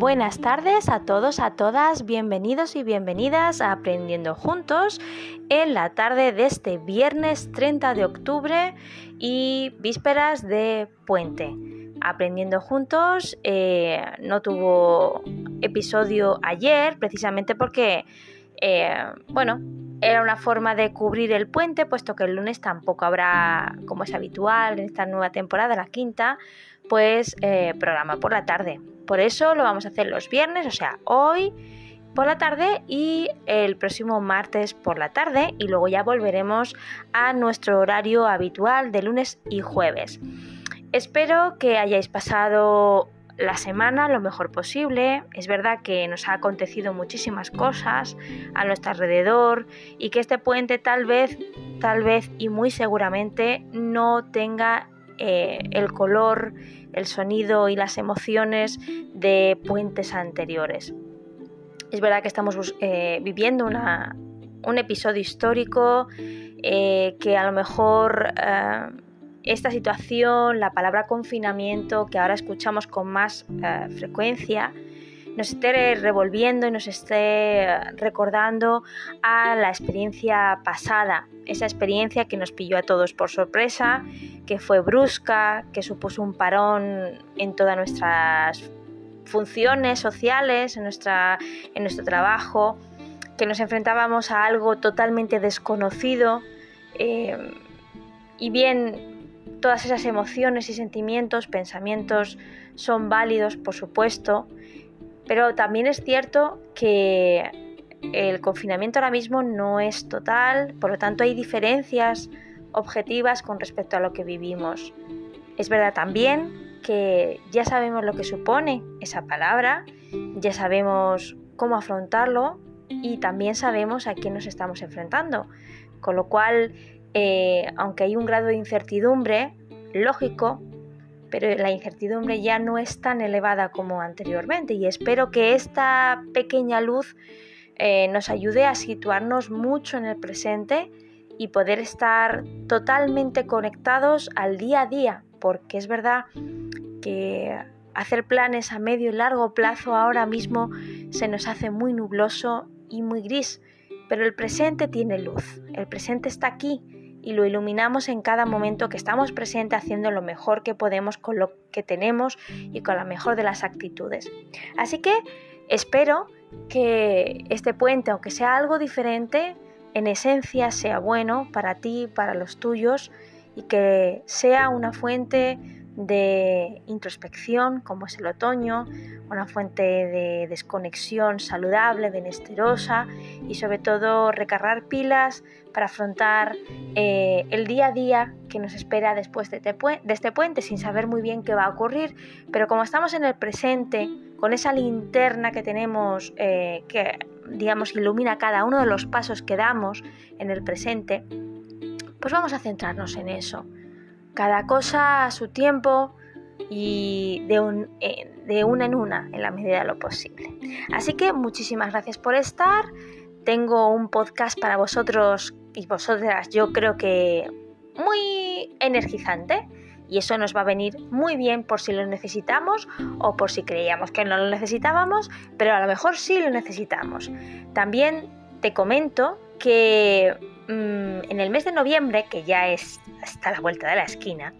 Buenas tardes a todos, a todas, bienvenidos y bienvenidas a Aprendiendo Juntos en la tarde de este viernes 30 de octubre y vísperas de puente. Aprendiendo Juntos eh, no tuvo episodio ayer precisamente porque, eh, bueno, era una forma de cubrir el puente, puesto que el lunes tampoco habrá, como es habitual en esta nueva temporada, la quinta, pues eh, programa por la tarde. Por eso lo vamos a hacer los viernes, o sea, hoy por la tarde y el próximo martes por la tarde y luego ya volveremos a nuestro horario habitual de lunes y jueves. Espero que hayáis pasado la semana lo mejor posible. Es verdad que nos ha acontecido muchísimas cosas a nuestro alrededor y que este puente tal vez, tal vez y muy seguramente no tenga eh, el color, el sonido y las emociones de puentes anteriores. Es verdad que estamos eh, viviendo un episodio histórico eh, que a lo mejor esta situación, la palabra confinamiento, que ahora escuchamos con más frecuencia, nos esté revolviendo y nos esté recordando a la experiencia pasada, esa experiencia que nos pilló a todos por sorpresa, que fue brusca, que supuso un parón en todas nuestras funciones sociales, en, nuestra, en nuestro trabajo, que nos enfrentábamos a algo totalmente desconocido. Eh, y bien, Todas esas emociones y sentimientos, pensamientos son válidos, por supuesto, pero también es cierto que el confinamiento ahora mismo no es total, por lo tanto hay diferencias objetivas con respecto a lo que vivimos. Es verdad también que ya sabemos lo que supone esa palabra, ya sabemos cómo afrontarlo y también sabemos a quién nos estamos enfrentando. Con lo cual eh, aunque hay un grado de incertidumbre, lógico, pero la incertidumbre ya no es tan elevada como anteriormente y espero que esta pequeña luz eh, nos ayude a situarnos mucho en el presente y poder estar totalmente conectados al día a día, porque es verdad que hacer planes a medio y largo plazo ahora mismo se nos hace muy nubloso y muy gris, pero el presente tiene luz, el presente está aquí y lo iluminamos en cada momento que estamos presentes haciendo lo mejor que podemos con lo que tenemos y con la mejor de las actitudes. Así que espero que este puente, aunque sea algo diferente, en esencia sea bueno para ti, para los tuyos y que sea una fuente de introspección, como es el otoño, una fuente de desconexión saludable, benesterosa y sobre todo recargar pilas para afrontar eh, el día a día que nos espera después de, este puente sin saber muy bien qué va a ocurrir, pero como estamos en el presente, con esa linterna que tenemos eh, que digamos ilumina cada uno de los pasos que damos en el presente, pues vamos a centrarnos en eso cada cosa a su tiempo y de, eh, de una en una, en la medida de lo posible. Así que muchísimas gracias por estar. Tengo un podcast para vosotros y vosotras, yo creo que muy energizante y eso nos va a venir muy bien por si lo necesitamos o por si creíamos que no lo necesitábamos, pero a lo mejor sí lo necesitamos. También te comento que mm, en el mes de noviembre, que ya es hasta la vuelta de la esquina,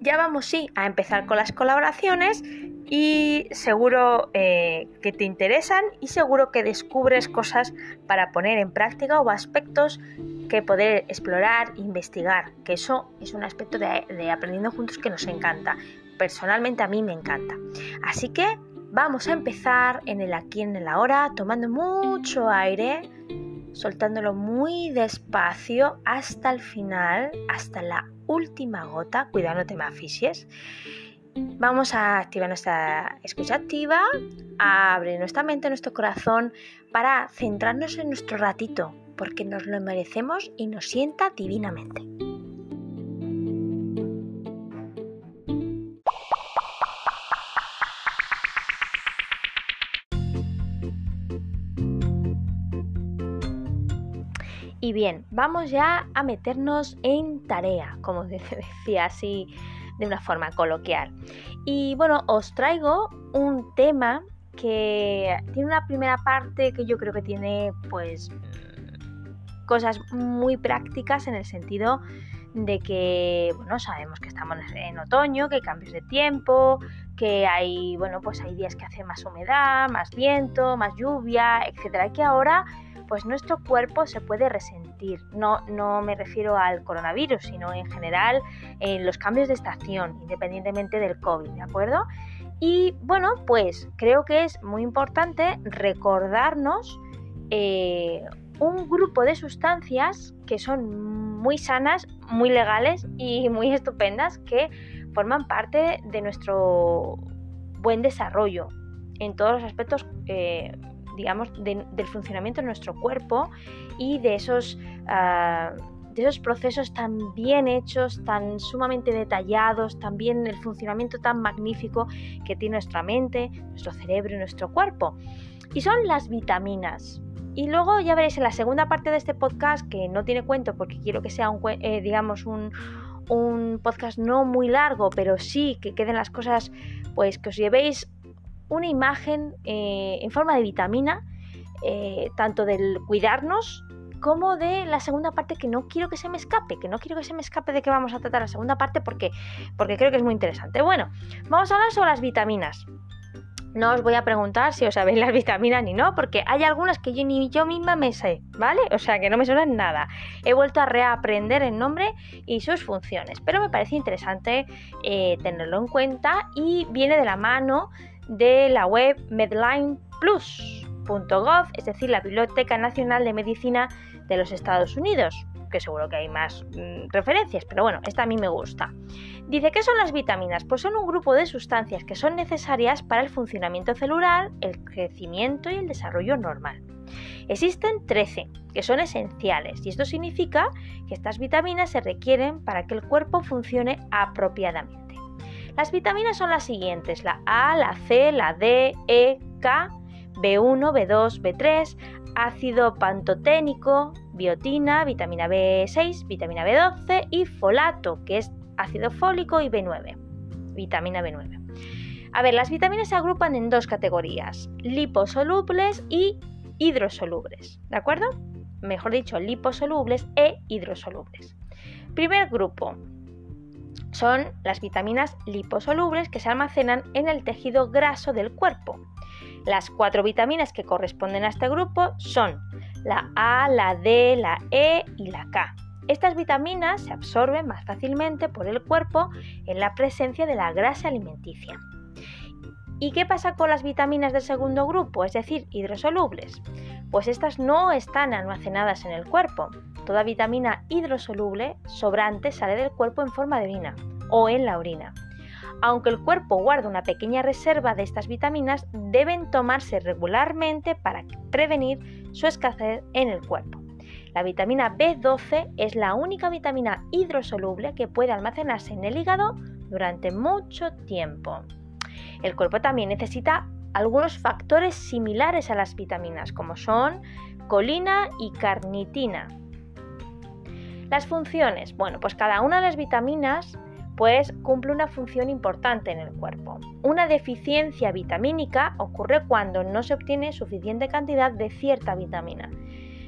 ya vamos sí a empezar con las colaboraciones y seguro eh, que te interesan y seguro que descubres cosas para poner en práctica o aspectos que poder explorar investigar, que eso es un aspecto de, aprendiendo juntos que nos encanta. Personalmente a mí me encanta. Así que vamos a empezar en el aquí en el ahora, tomando mucho aire soltándolo muy despacio hasta el final, hasta la última gota. Cuidado, no te me aficies. Vamos a activar nuestra escucha activa, a abrir nuestra mente, nuestro corazón para centrarnos en nuestro ratito, porque nos lo merecemos y nos sienta divinamente. Y bien, vamos ya a meternos en tarea, como decía así de una forma coloquial. Y bueno, os traigo un tema que tiene una primera parte que yo creo que tiene pues cosas muy prácticas en el sentido de que, bueno, sabemos que estamos en otoño, que hay cambios de tiempo, que hay, bueno, pues hay días que hace más humedad, más viento, más lluvia, etcétera, que ahora pues nuestro cuerpo se puede resentir. No, no me refiero al coronavirus, sino en general en los cambios de estación, independientemente del COVID, ¿de acuerdo? Y bueno, pues creo que es muy importante recordarnos eh, un grupo de sustancias que son muy sanas, muy legales y muy estupendas que forman parte de nuestro buen desarrollo en todos los aspectos, eh, digamos, del funcionamiento de nuestro cuerpo y de esos, ah, de esos procesos tan bien hechos, tan sumamente detallados, también el funcionamiento tan magnífico que tiene nuestra mente, nuestro cerebro y nuestro cuerpo. Y son las vitaminas. Y luego ya veréis en la segunda parte de este podcast, que no tiene cuento porque quiero que sea un, eh, digamos, un, podcast no muy largo, pero sí que queden las cosas, pues que os llevéis una imagen eh, en forma de vitamina, eh, tanto del cuidarnos como de la segunda parte que no quiero que se me escape, que no quiero que se me escape de que vamos a tratar la segunda parte porque, porque creo que es muy interesante. Bueno, vamos a hablar sobre las vitaminas. No os voy a preguntar si os sabéis las vitaminas ni no, porque hay algunas que yo ni yo misma me sé, ¿vale? O sea que no me suenan nada. He vuelto a reaprender el nombre y sus funciones, pero me parece interesante eh, tenerlo en cuenta y viene de la mano de la web medlineplus.gov, es decir, la Biblioteca Nacional de Medicina de los Estados Unidos que seguro que hay más mm, referencias, pero bueno, esta a mí me gusta. Dice, ¿qué son las vitaminas? Pues son un grupo de sustancias que son necesarias para el funcionamiento celular, el crecimiento y el desarrollo normal. Existen 13, que son esenciales, y esto significa que estas vitaminas se requieren para que el cuerpo funcione apropiadamente. Las vitaminas son las siguientes, la A, la C, la D, E, K, B1, B2, B3, ácido pantoténico, biotina, vitamina B6, vitamina B12 y folato, que es ácido fólico y B9, vitamina B9. A ver, las vitaminas se agrupan en dos categorías, liposolubles y hidrosolubles, ¿de acuerdo? Mejor dicho, liposolubles e hidrosolubles. Primer grupo son las vitaminas liposolubles que se almacenan en el tejido graso del cuerpo. Las cuatro vitaminas que corresponden a este grupo son la A, la D, la E y la K. Estas vitaminas se absorben más fácilmente por el cuerpo en la presencia de la grasa alimenticia. ¿Y qué pasa con las vitaminas del segundo grupo, es decir, hidrosolubles? Pues estas no están almacenadas en el cuerpo. Toda vitamina hidrosoluble sobrante sale del cuerpo en forma de orina o en la orina. Aunque el cuerpo guarda una pequeña reserva de estas vitaminas, deben tomarse regularmente para prevenir su escasez en el cuerpo. La vitamina B12 es la única vitamina hidrosoluble que puede almacenarse en el hígado durante mucho tiempo. El cuerpo también necesita algunos factores similares a las vitaminas, como son colina y carnitina. Las funciones. Bueno, pues cada una de las vitaminas pues cumple una función importante en el cuerpo. Una deficiencia vitamínica ocurre cuando no se obtiene suficiente cantidad de cierta vitamina.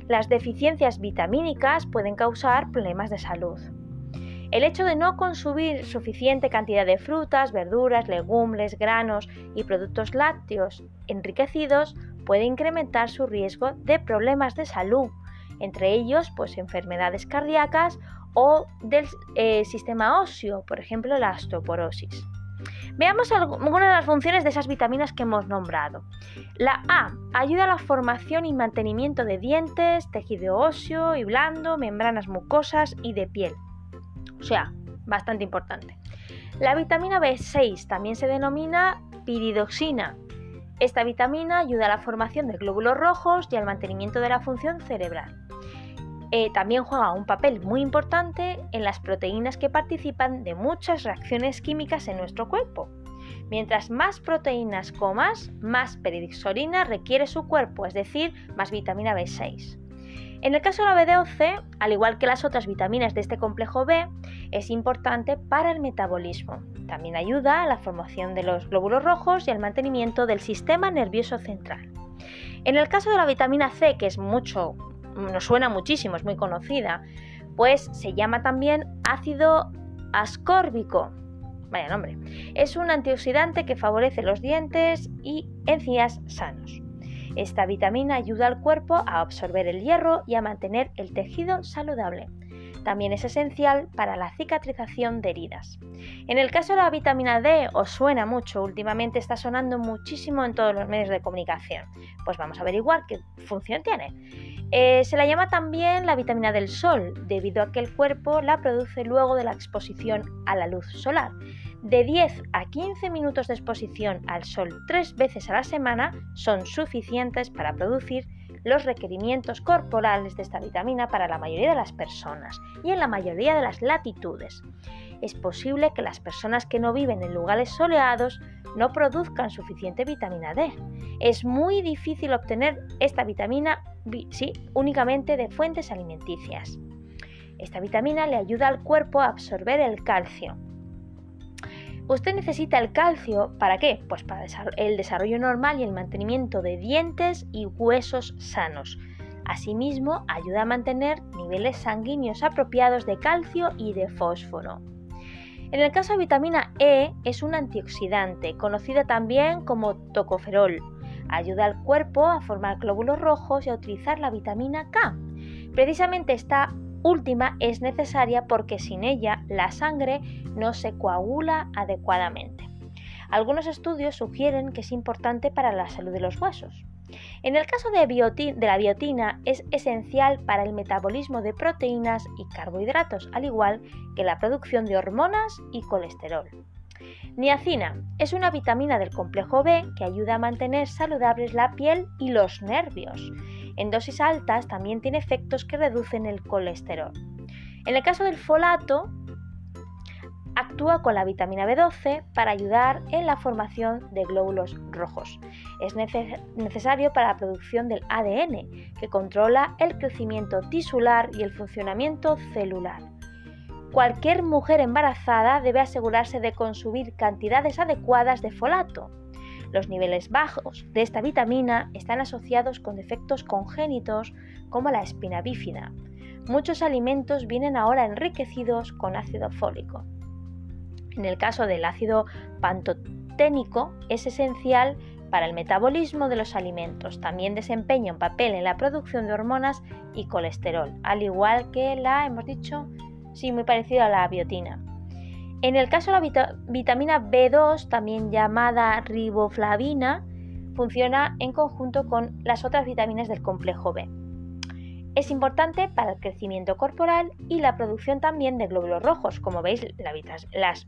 Las deficiencias vitamínicas pueden causar problemas de salud. El hecho de no consumir suficiente cantidad de frutas, verduras, legumbres, granos y productos lácteos enriquecidos puede incrementar su riesgo de problemas de salud, entre ellos pues enfermedades cardíacas o del eh, sistema óseo, por ejemplo la osteoporosis. Veamos algunas de las funciones de esas vitaminas que hemos nombrado. La A ayuda a la formación y mantenimiento de dientes, tejido óseo y blando, membranas mucosas y de piel. O sea, bastante importante. La vitamina B6 también se denomina piridoxina. Esta vitamina ayuda a la formación de glóbulos rojos y al mantenimiento de la función cerebral. Eh, también juega un papel muy importante en las proteínas que participan de muchas reacciones químicas en nuestro cuerpo. Mientras más proteínas comas, más peridixorina requiere su cuerpo, es decir, más vitamina B6. En el caso de la B12, al igual que las otras vitaminas de este complejo B, es importante para el metabolismo. También ayuda a la formación de los glóbulos rojos y al mantenimiento del sistema nervioso central. En el caso de la vitamina C, que es mucho, nos suena muchísimo, es muy conocida, pues se llama también ácido ascórbico. Vaya nombre. Es un antioxidante que favorece los dientes y encías sanos. Esta vitamina ayuda al cuerpo a absorber el hierro y a mantener el tejido saludable. También es esencial para la cicatrización de heridas. En el caso de la vitamina D, os suena mucho, últimamente está sonando muchísimo en todos los medios de comunicación. Pues vamos a averiguar qué función tiene. Eh, se la llama también la vitamina del sol, debido a que el cuerpo la produce luego de la exposición a la luz solar. De 10 a 15 minutos de exposición al sol tres veces a la semana son suficientes para producir los requerimientos corporales de esta vitamina para la mayoría de las personas y en la mayoría de las latitudes. Es posible que las personas que no viven en lugares soleados no produzcan suficiente vitamina D. Es muy difícil obtener esta vitamina únicamente de fuentes alimenticias. Esta vitamina le ayuda al cuerpo a absorber el calcio, Usted necesita el calcio, ¿para qué? Pues para el desarrollo normal y el mantenimiento de dientes y huesos sanos. Asimismo, ayuda a mantener niveles sanguíneos apropiados de calcio y de fósforo. En el caso de vitamina E, es un antioxidante, conocida también como tocoferol. Ayuda al cuerpo a formar glóbulos rojos y a utilizar la vitamina K. Precisamente esta última es necesaria porque sin ella la sangre no se coagula adecuadamente. Algunos estudios sugieren que es importante para la salud de los huesos. En el caso de, la biotina es esencial para el metabolismo de proteínas y carbohidratos, al igual que la producción de hormonas y colesterol. Niacina es una vitamina del complejo B que ayuda a mantener saludables la piel y los nervios. En dosis altas también tiene efectos que reducen el colesterol. En el caso del folato, actúa con la vitamina B12 para ayudar en la formación de glóbulos rojos. Es necesario para la producción del ADN, que controla el crecimiento tisular y el funcionamiento celular. Cualquier mujer embarazada debe asegurarse de consumir cantidades adecuadas de folato. Los niveles bajos de esta vitamina están asociados con defectos congénitos como la espina bífida. Muchos alimentos vienen ahora enriquecidos con ácido fólico. En el caso del ácido pantoténico es esencial para el metabolismo de los alimentos. También desempeña un papel en la producción de hormonas y colesterol, al igual que la, hemos dicho, sí, muy parecido a la biotina. En el caso de la vitamina B2, también llamada riboflavina, funciona en conjunto con las otras vitaminas del complejo B. Es importante para el crecimiento corporal y la producción también de glóbulos rojos. Como veis,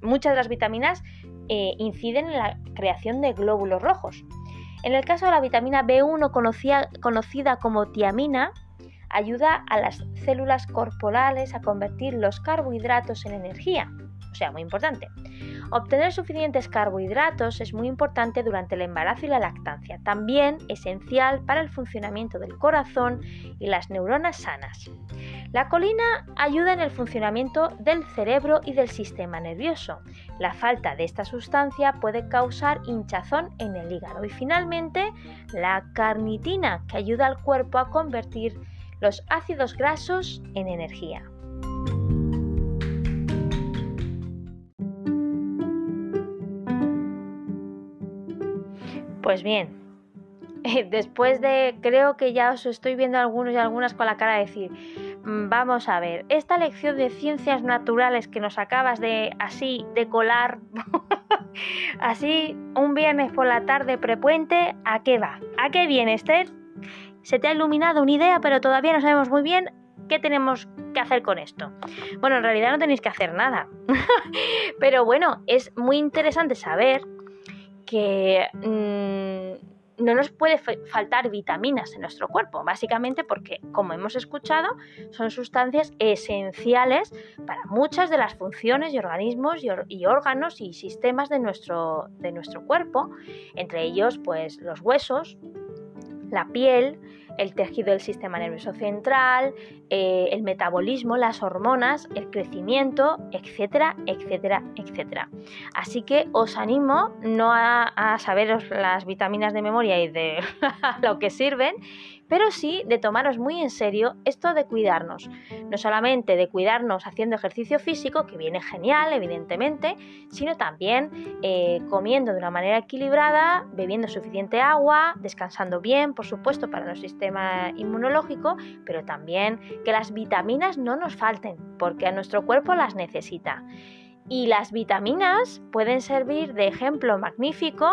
muchas de las vitaminas eh, inciden en la creación de glóbulos rojos. En el caso de la vitamina B1, conocida como tiamina, ayuda a las células corporales a convertir los carbohidratos en energía o sea, muy importante. Obtener suficientes carbohidratos es muy importante durante el embarazo y la lactancia, también esencial para el funcionamiento del corazón y las neuronas sanas. La colina ayuda en el funcionamiento del cerebro y del sistema nervioso. La falta de esta sustancia puede causar hinchazón en el hígado. Y finalmente, la carnitina, que ayuda al cuerpo a convertir los ácidos grasos en energía. Pues bien, después de, creo que ya os estoy viendo algunos y algunas con la cara de decir, mm, vamos a ver, esta lección de ciencias naturales que nos acabas de así de colar, así un viernes por la tarde prepuente, ¿a qué va? ¿A qué viene, Esther? Se te ha iluminado una idea, pero todavía no sabemos muy bien qué tenemos que hacer con esto. Bueno, en realidad no tenéis que hacer nada. pero bueno, es muy interesante saber que mm, no nos puede faltar vitaminas en nuestro cuerpo, básicamente porque, como hemos escuchado, son sustancias esenciales para muchas de las funciones y organismos y, órganos y sistemas de nuestro, de nuestro cuerpo, entre ellos pues los huesos, la piel, el tejido del sistema nervioso central, eh, el metabolismo, las hormonas, el crecimiento, etcétera, etcétera, etcétera. Así que os animo no a, a saberos las vitaminas de memoria y de lo que sirven, pero sí de tomaros muy en serio esto de cuidarnos. No solamente de cuidarnos haciendo ejercicio físico, que viene genial, evidentemente, sino también eh, comiendo de una manera equilibrada, bebiendo suficiente agua, descansando bien, por supuesto, para nuestro sistema inmunológico, pero también que las vitaminas no nos falten, porque a nuestro cuerpo las necesita. Y las vitaminas pueden servir de ejemplo magnífico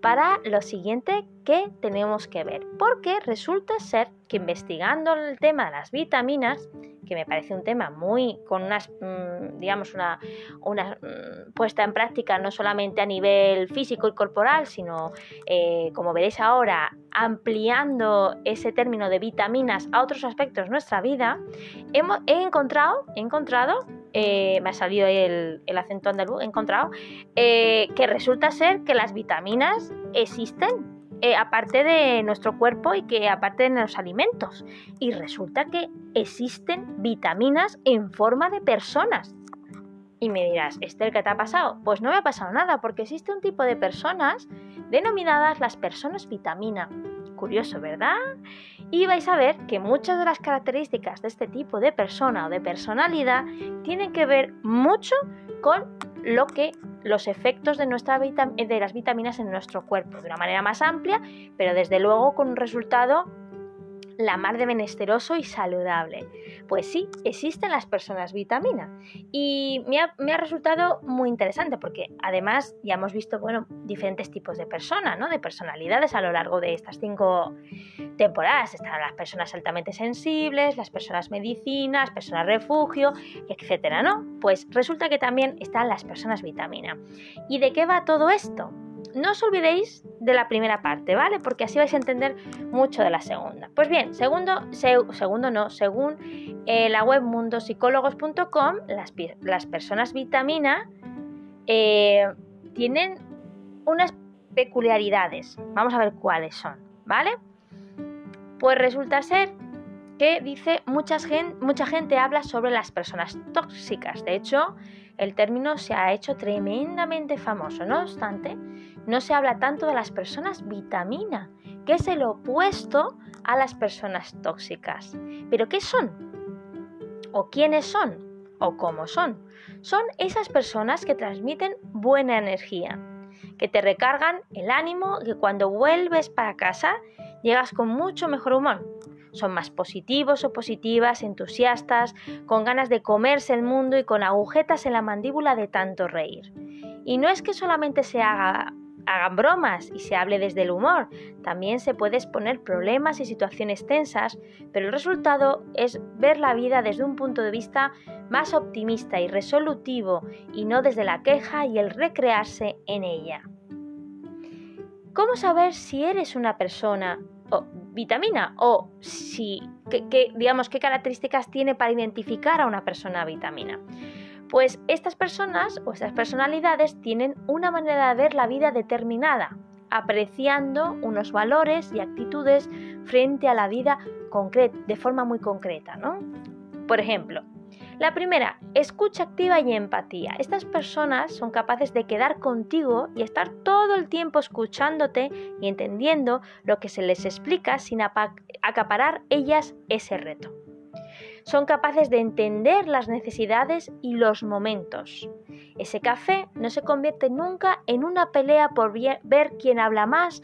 para lo siguiente que tenemos que ver. Porque resulta ser que investigando el tema de las vitaminas, que me parece un tema muy con unas, mm, digamos, una, una mm, puesta en práctica no solamente a nivel físico y corporal, sino, eh, como veréis ahora, ampliando ese término de vitaminas a otros aspectos de nuestra vida, he encontrado, he encontrado eh, me ha salido el, acento andaluz, he encontrado, eh, que resulta ser que las vitaminas existen eh, aparte de nuestro cuerpo y que aparte de los alimentos. Y resulta que existen vitaminas en forma de personas. Y me dirás, Esther, ¿qué te ha pasado? Pues no me ha pasado nada, porque existe un tipo de personas denominadas las personas vitamina. Curioso, ¿verdad? Y vais a ver que muchas de las características de este tipo de persona o de personalidad tienen que ver mucho con lo que los efectos de, nuestra de las vitaminas en nuestro cuerpo de una manera más amplia, pero desde luego con un resultado la mar de menesteroso y saludable. Pues sí, existen las personas vitamina y me ha, resultado muy interesante porque además ya hemos visto, bueno, diferentes tipos de personas, ¿no? De personalidades a lo largo de estas cinco temporadas. Están las personas altamente sensibles, las personas medicinas, personas refugio, etcétera, ¿no? Pues resulta que también están las personas vitamina. ¿Y de qué va todo esto? No os olvidéis de la primera parte, ¿vale? Porque así vais a entender mucho de la segunda. Pues bien, segundo, segundo no, según eh, la web mundosicólogos.com, las, las, personas vitamina eh, tienen unas peculiaridades. Vamos a ver cuáles son, ¿vale? Pues resulta ser que dice mucha gente, mucha gente habla sobre las personas tóxicas. De hecho, el término se ha hecho tremendamente famoso. No obstante, no se habla tanto de las personas vitamina, que es el opuesto a las personas tóxicas. ¿Pero qué son? ¿O quiénes son? ¿O cómo son? Son esas personas que transmiten buena energía, que te recargan el ánimo, que cuando vuelves para casa llegas con mucho mejor humor. Son más positivos o positivas, entusiastas, con ganas de comerse el mundo y con agujetas en la mandíbula de tanto reír. Y no es que solamente se haga hagan bromas y se hable desde el humor. También se puede exponer problemas y situaciones tensas, pero el resultado es ver la vida desde un punto de vista más optimista y resolutivo y no desde la queja y el recrearse en ella. ¿Cómo saber si eres una persona o vitamina o si digamos qué características tiene para identificar a una persona vitamina? Pues estas personas o estas personalidades tienen una manera de ver la vida determinada, apreciando unos valores y actitudes frente a la vida de forma muy concreta, ¿no? Por ejemplo, la primera, escucha activa y empatía. Estas personas son capaces de quedar contigo y estar todo el tiempo escuchándote y entendiendo lo que se les explica sin acaparar ellas ese reto son capaces de entender las necesidades y los momentos. Ese café no se convierte nunca en una pelea por ver quién habla más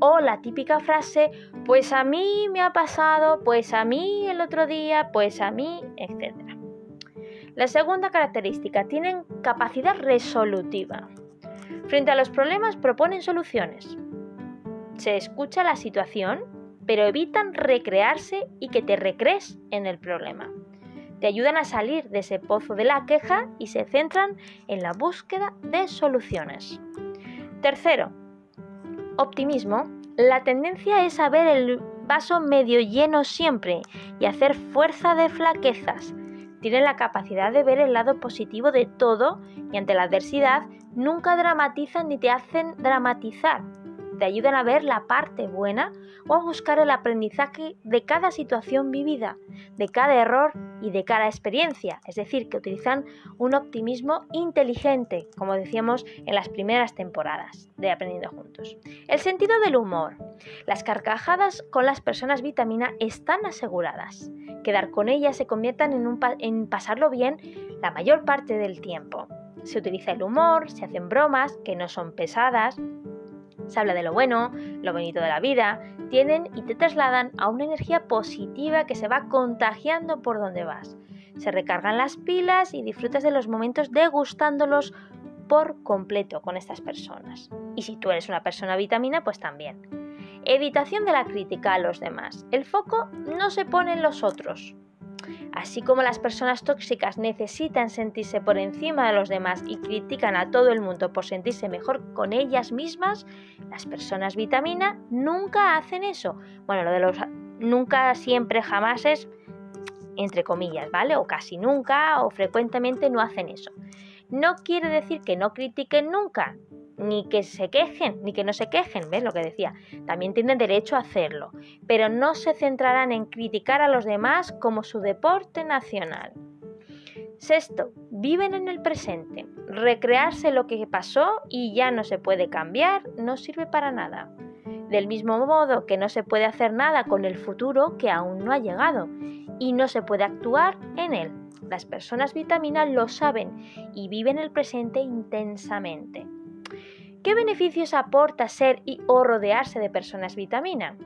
o la típica frase, pues a mí me ha pasado, pues a mí el otro día, pues a mí, etc. La segunda característica, tienen capacidad resolutiva. Frente a los problemas proponen soluciones. Se escucha la situación pero evitan recrearse y que te recrees en el problema. Te ayudan a salir de ese pozo de la queja y se centran en la búsqueda de soluciones. Tercero, optimismo. La tendencia es a ver el vaso medio lleno siempre y hacer fuerza de flaquezas. Tienen la capacidad de ver el lado positivo de todo y ante la adversidad nunca dramatizan ni te hacen dramatizar te ayudan a ver la parte buena o a buscar el aprendizaje de cada situación vivida, de cada error y de cada experiencia. Es decir, que utilizan un optimismo inteligente, como decíamos en las primeras temporadas de Aprendiendo Juntos. El sentido del humor. Las carcajadas con las personas vitamina están aseguradas. Quedar con ellas se conviertan en, en pasarlo bien la mayor parte del tiempo. Se utiliza el humor, se hacen bromas que no son pesadas, se habla de lo bueno, lo bonito de la vida, tienen y te trasladan a una energía positiva que se va contagiando por donde vas. Se recargan las pilas y disfrutas de los momentos degustándolos por completo con estas personas. Y si tú eres una persona vitamina, pues también. Evitación de la crítica a los demás. El foco no se pone en los otros, Así como las personas tóxicas necesitan sentirse por encima de los demás y critican a todo el mundo por sentirse mejor con ellas mismas, las personas vitamina nunca hacen eso. Bueno, lo de los nunca, siempre, jamás es entre comillas, ¿vale? O casi nunca o frecuentemente no hacen eso. No quiere decir que no critiquen nunca, ni que se quejen, ni que no se quejen, ¿ves lo que decía? También tienen derecho a hacerlo, pero no se centrarán en criticar a los demás como su deporte nacional. Sexto, viven en el presente. Recrearse lo que pasó y ya no se puede cambiar no sirve para nada. Del mismo modo que no se puede hacer nada con el futuro que aún no ha llegado y no se puede actuar en él. Las personas vitaminas lo saben y viven el presente intensamente. ¿Qué beneficios aporta ser y o rodearse de personas vitamina?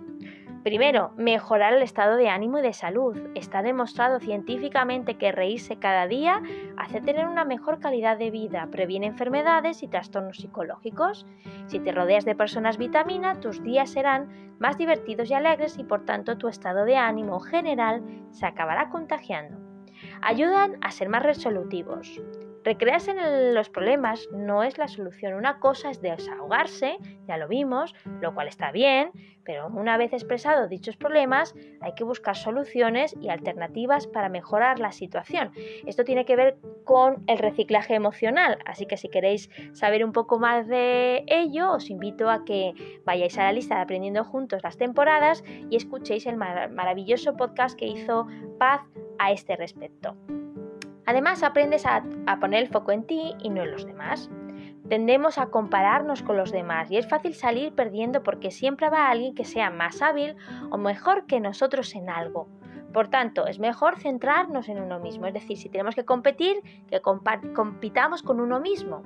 Primero, mejorar el estado de ánimo y de salud. Está demostrado científicamente que reírse cada día hace tener una mejor calidad de vida, previene enfermedades y trastornos psicológicos. Si te rodeas de personas vitamina, tus días serán más divertidos y alegres y por tanto tu estado de ánimo general se acabará contagiando. Ayudan a ser más resolutivos. Recrearse en los problemas no es la solución. Una cosa es desahogarse, ya lo vimos, lo cual está bien, pero una vez expresados dichos problemas hay que buscar soluciones y alternativas para mejorar la situación. Esto tiene que ver con el reciclaje emocional, así que si queréis saber un poco más de ello, os invito a que vayáis a la lista de Aprendiendo Juntos las temporadas y escuchéis el maravilloso podcast que hizo Paz a este respecto. Además, aprendes a, poner el foco en ti y no en los demás. Tendemos a compararnos con los demás y es fácil salir perdiendo porque siempre va alguien que sea más hábil o mejor que nosotros en algo. Por tanto, es mejor centrarnos en uno mismo, es decir, si tenemos que competir, que compitamos con uno mismo.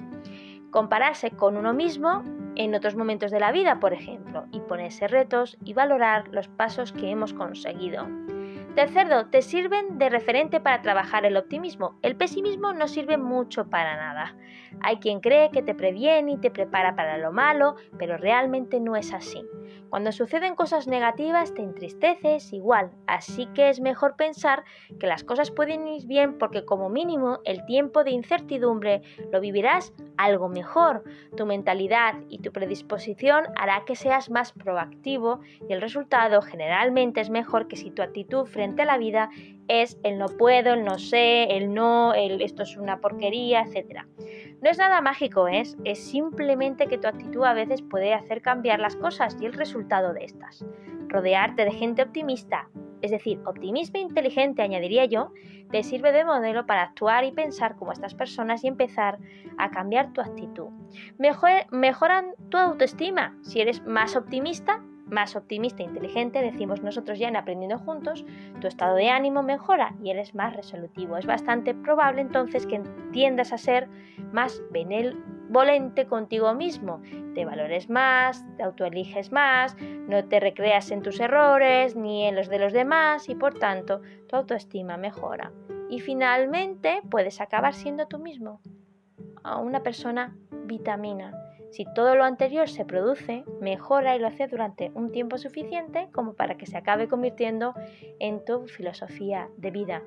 Compararse con uno mismo en otros momentos de la vida, por ejemplo, y ponerse retos y valorar los pasos que hemos conseguido. Tercero, te sirven de referente para trabajar el optimismo. El pesimismo no sirve mucho para nada. Hay quien cree que te previene y te prepara para lo malo, pero realmente no es así. Cuando suceden cosas negativas te entristeces igual, así que es mejor pensar que las cosas pueden ir bien porque como mínimo el tiempo de incertidumbre lo vivirás algo mejor. Tu mentalidad y tu predisposición hará que seas más proactivo y el resultado generalmente es mejor que si tu actitud frente a la vida es el no puedo, el no sé, el no, el esto es una porquería, etc. No es nada mágico, ¿es? es simplemente que tu actitud a veces puede hacer cambiar las cosas y el resultado de estas. Rodearte de gente optimista, es decir, optimista e inteligente, añadiría yo, te sirve de modelo para actuar y pensar como estas personas y empezar a cambiar tu actitud. mejoran tu autoestima. Si eres más optimista, más optimista e inteligente, decimos nosotros ya en Aprendiendo Juntos, tu estado de ánimo mejora y eres más resolutivo. Es bastante probable entonces que tiendas a ser más benevolente contigo mismo. Te valores más, te autoeliges más, no te recreas en tus errores ni en los de los demás y por tanto tu autoestima mejora. Y finalmente puedes acabar siendo tú mismo, a una persona vitamina si todo lo anterior se produce, mejora y lo hace durante un tiempo suficiente como para que se acabe convirtiendo en tu filosofía de vida.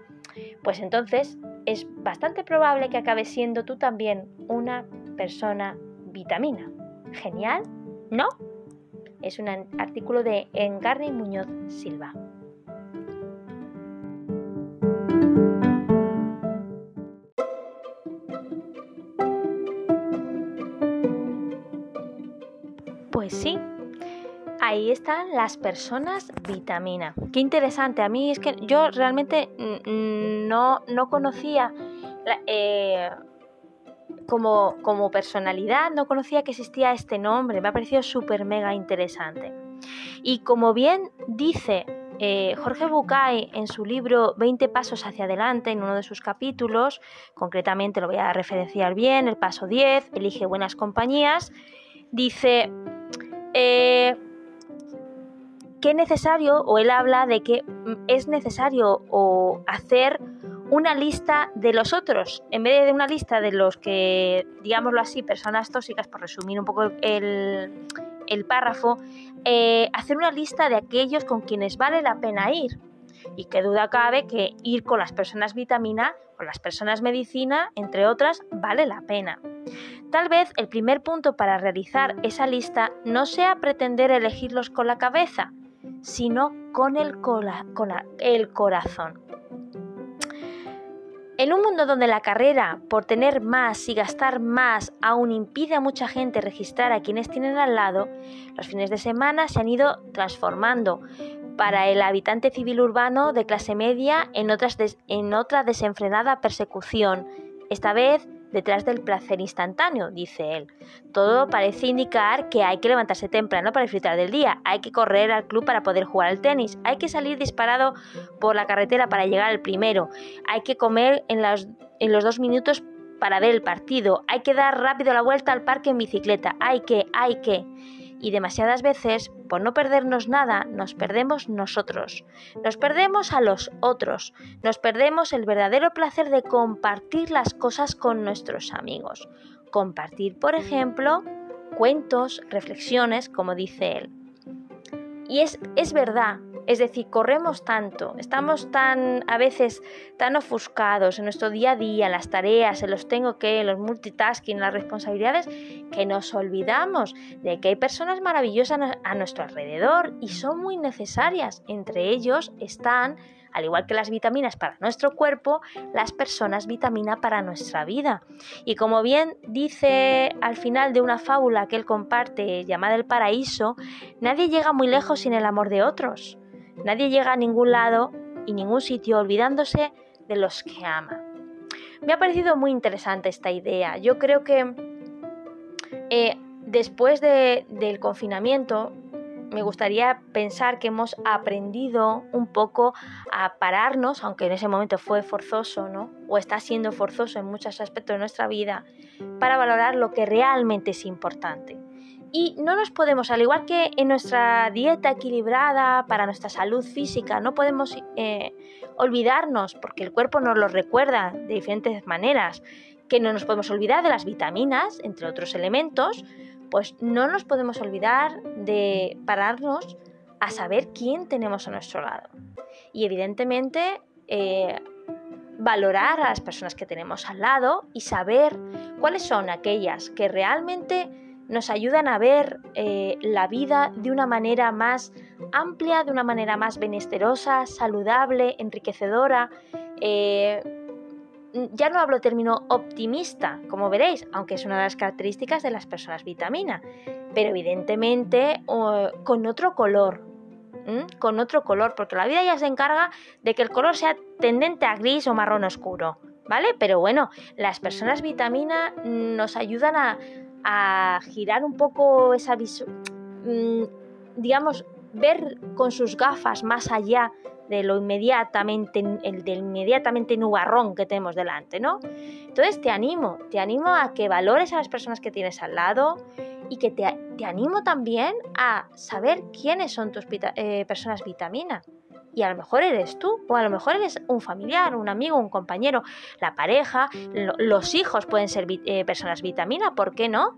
Pues entonces es bastante probable que acabes siendo tú también una persona vitamina. ¿Genial? ¿No? Es un artículo de Encarni Muñoz Silva. Ahí están las personas vitamina. Qué interesante. A mí es que yo realmente no, no conocía eh, como, como personalidad, no conocía que existía este nombre. Me ha parecido súper mega interesante. Y como bien dice eh, Jorge Bucay en su libro 20 pasos hacia adelante, en uno de sus capítulos, concretamente lo voy a referenciar bien, el paso 10, elige buenas compañías, dice... Eh, que es necesario, o él habla de que mm, es necesario o hacer una lista de los otros, en vez de una lista de los que, digámoslo así, personas tóxicas, por resumir un poco el, párrafo, eh, hacer una lista de aquellos con quienes vale la pena ir. Y qué duda cabe que ir con las personas vitamina, con las personas medicina, entre otras, vale la pena. Tal vez el primer punto para realizar esa lista no sea pretender elegirlos con la cabeza, sino con el, el corazón. En un mundo donde la carrera por tener más y gastar más aún impide a mucha gente registrar a quienes tienen al lado, los fines de semana se han ido transformando para el habitante civil urbano de clase media en, en otra desenfrenada persecución, esta vez detrás del placer instantáneo, dice él. Todo parece indicar que hay que levantarse temprano para disfrutar del día, hay que correr al club para poder jugar al tenis, hay que salir disparado por la carretera para llegar al primero, hay que comer en, en los dos minutos para ver el partido, hay que dar rápido la vuelta al parque en bicicleta, hay que, hay que y demasiadas veces, por no perdernos nada, nos perdemos nosotros, nos perdemos a los otros, nos perdemos el verdadero placer de compartir las cosas con nuestros amigos. Compartir, por ejemplo, cuentos, reflexiones, como dice él. Y es, es verdad, es decir, corremos tanto, estamos tan a veces tan ofuscados en nuestro día a día, en las tareas, en los tengo que, en los multitasking, en las responsabilidades, que nos olvidamos de que hay personas maravillosas a nuestro alrededor y son muy necesarias. Entre ellos están al igual que las vitaminas para nuestro cuerpo, las personas vitamina para nuestra vida. Y como bien dice al final de una fábula que él comparte llamada El Paraíso, nadie llega muy lejos sin el amor de otros. Nadie llega a ningún lado y ningún sitio olvidándose de los que ama. Me ha parecido muy interesante esta idea. Yo creo que eh, después del confinamiento me gustaría pensar que hemos aprendido un poco a pararnos, aunque en ese momento fue forzoso, ¿no? O está siendo forzoso en muchos aspectos de nuestra vida, para valorar lo que realmente es importante. Y no nos podemos, al igual que en nuestra dieta equilibrada para nuestra salud física, no podemos eh, olvidarnos, porque el cuerpo nos lo recuerda de diferentes maneras, que no nos podemos olvidar de las vitaminas, entre otros elementos, pues no nos podemos olvidar de pararnos a saber quién tenemos a nuestro lado. Y evidentemente eh, valorar a las personas que tenemos al lado y saber cuáles son aquellas que realmente nos ayudan a ver eh, la vida de una manera más amplia, de una manera más benesterosa, saludable, enriquecedora. Eh, ya no hablo término optimista, como veréis, aunque es una de las características de las personas vitamina, pero evidentemente con otro color, con otro color, porque la vida ya se encarga de que el color sea tendente a gris o marrón oscuro, ¿vale? Pero bueno, las personas vitamina nos ayudan a, a girar un poco esa visión, mm, digamos, ver con sus gafas más allá de lo inmediatamente, el del inmediatamente nubarrón que tenemos delante, ¿no? Entonces te animo, te animo a que valores a las personas que tienes al lado y que te, te animo también a saber quiénes son tus eh, personas vitamina. Y a lo mejor eres tú, o a lo mejor eres un familiar, un amigo, un compañero, la pareja, los hijos pueden ser eh, personas vitamina, ¿por qué no?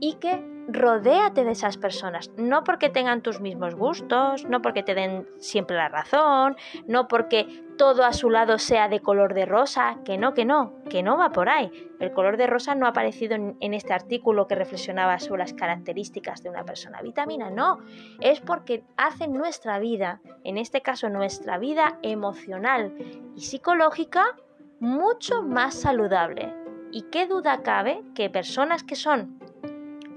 Y que rodéate de esas personas, no porque tengan tus mismos gustos, no porque te den siempre la razón, no porque todo a su lado sea de color de rosa, que no, que no, que no va por ahí. El color de rosa no ha aparecido en, este artículo que reflexionaba sobre las características de una persona vitamina, no, es porque hacen nuestra vida, en este caso nuestra vida emocional y psicológica, mucho más saludable. ¿Y qué duda cabe que personas que son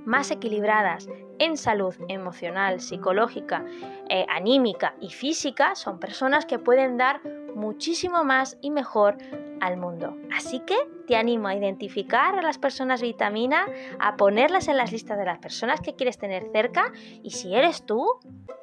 más equilibradas en salud emocional, psicológica, eh, anímica y física son personas que pueden dar muchísimo más y mejor al mundo. Así que te animo a identificar a las personas vitamina, a ponerlas en las listas de las personas que quieres tener cerca y si eres tú,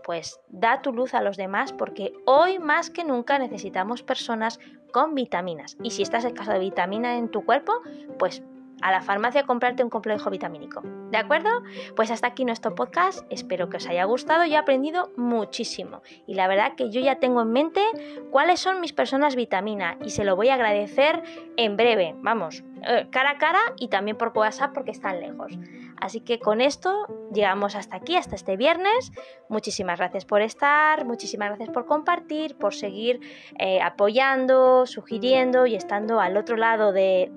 pues da tu luz a los demás porque hoy más que nunca necesitamos personas con vitaminas. Y si estás escaso de vitamina en tu cuerpo, pues a la farmacia comprarte un complejo vitamínico. ¿De acuerdo? Pues hasta aquí nuestro podcast. Espero que os haya gustado y he aprendido muchísimo. Y la verdad que yo ya tengo en mente cuáles son mis personas vitamina y se lo voy a agradecer en breve. Vamos, eh, cara a cara y también por WhatsApp porque están lejos. Así que con esto llegamos hasta aquí, hasta este viernes. Muchísimas gracias por estar, muchísimas gracias por compartir, por seguir eh, apoyando, sugiriendo y estando al otro lado de,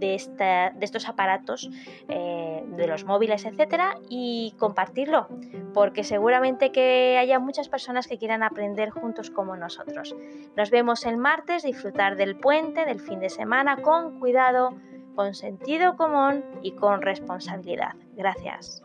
estos aparatos, eh, de los móviles, etcétera, y compartirlo, porque seguramente que haya muchas personas que quieran aprender juntos como nosotros. Nos vemos el martes, disfrutar del puente, del fin de semana, con cuidado con sentido común y con responsabilidad. Gracias.